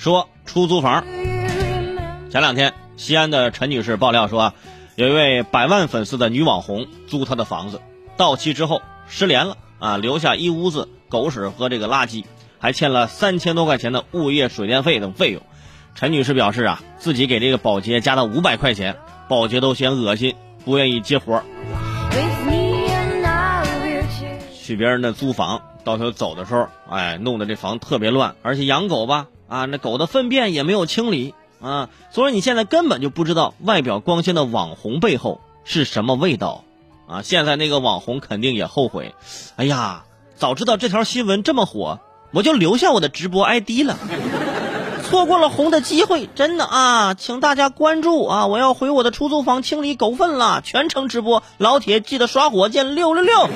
说出租房。前两天，西安的陈女士爆料说，有一位百万粉丝的女网红租她的房子，到期之后失联了啊，留下一屋子狗屎和这个垃圾，还欠了三千多块钱的物业水电费等费用。陈女士表示啊，自己给这个保洁加了五百块钱，保洁都嫌恶心，不愿意接活。去别人的租房，到时候走的时候，哎，弄得这房特别乱，而且养狗吧，啊，那狗的粪便也没有清理啊，所以你现在根本就不知道外表光鲜的网红背后是什么味道，啊，现在那个网红肯定也后悔，哎呀，早知道这条新闻这么火，我就留下我的直播 ID 了，错过了红的机会，真的啊，请大家关注啊，我要回我的出租房清理狗粪了，全程直播，老铁记得刷火箭六六六。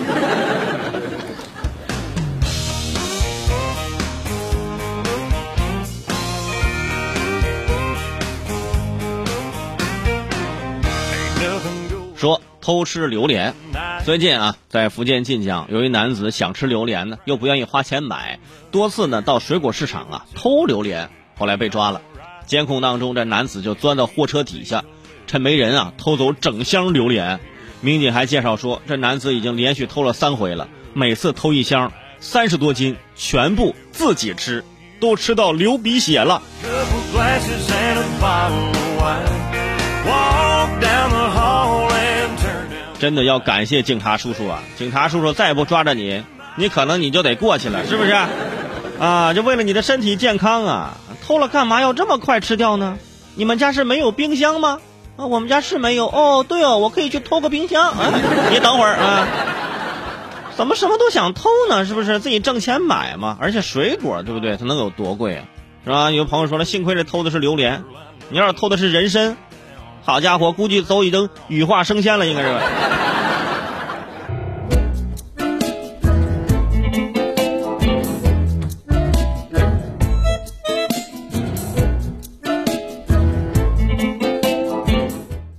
说偷吃榴莲，最近啊，在福建晋江，有一男子想吃榴莲呢，又不愿意花钱买，多次呢到水果市场啊偷榴莲，后来被抓了。监控当中，这男子就钻到货车底下，趁没人啊偷走整箱榴莲。民警还介绍说，这男子已经连续偷了三回了，每次偷一箱，三十多斤，全部自己吃，都吃到流鼻血了。真的要感谢警察叔叔啊！警察叔叔再不抓着你，你可能你就得过去了，是不是？啊，就为了你的身体健康啊！偷了干嘛要这么快吃掉呢？你们家是没有冰箱吗？啊，我们家是没有。哦，对哦，我可以去偷个冰箱啊！你等会儿啊！怎么什么都想偷呢？是不是自己挣钱买嘛？而且水果对不对？它能有多贵啊？是吧？有朋友说了，幸亏这偷的是榴莲，你要是偷的是人参。好家伙，估计都已经羽化升仙了，应该是。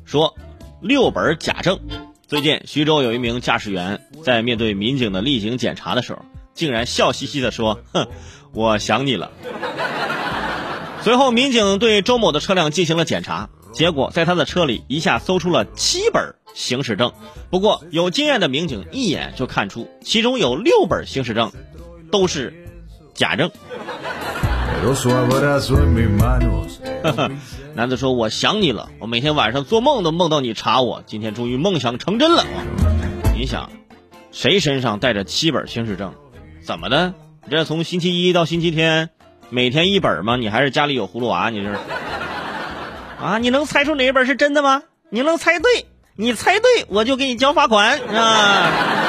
说六本假证。最近，徐州有一名驾驶员在面对民警的例行检查的时候，竟然笑嘻嘻的说：“哼，我想你了。”随后，民警对周某的车辆进行了检查。结果在他的车里一下搜出了七本行驶证，不过有经验的民警一眼就看出其中有六本行驶证都是假证。男子说：“我想你了，我每天晚上做梦都梦到你查我，今天终于梦想成真了。”你想，谁身上带着七本行驶证？怎么的？这从星期一到星期天，每天一本吗？你还是家里有葫芦娃？你这是？啊，你能猜出哪一本是真的吗？你能猜对，你猜对我就给你交罚款啊！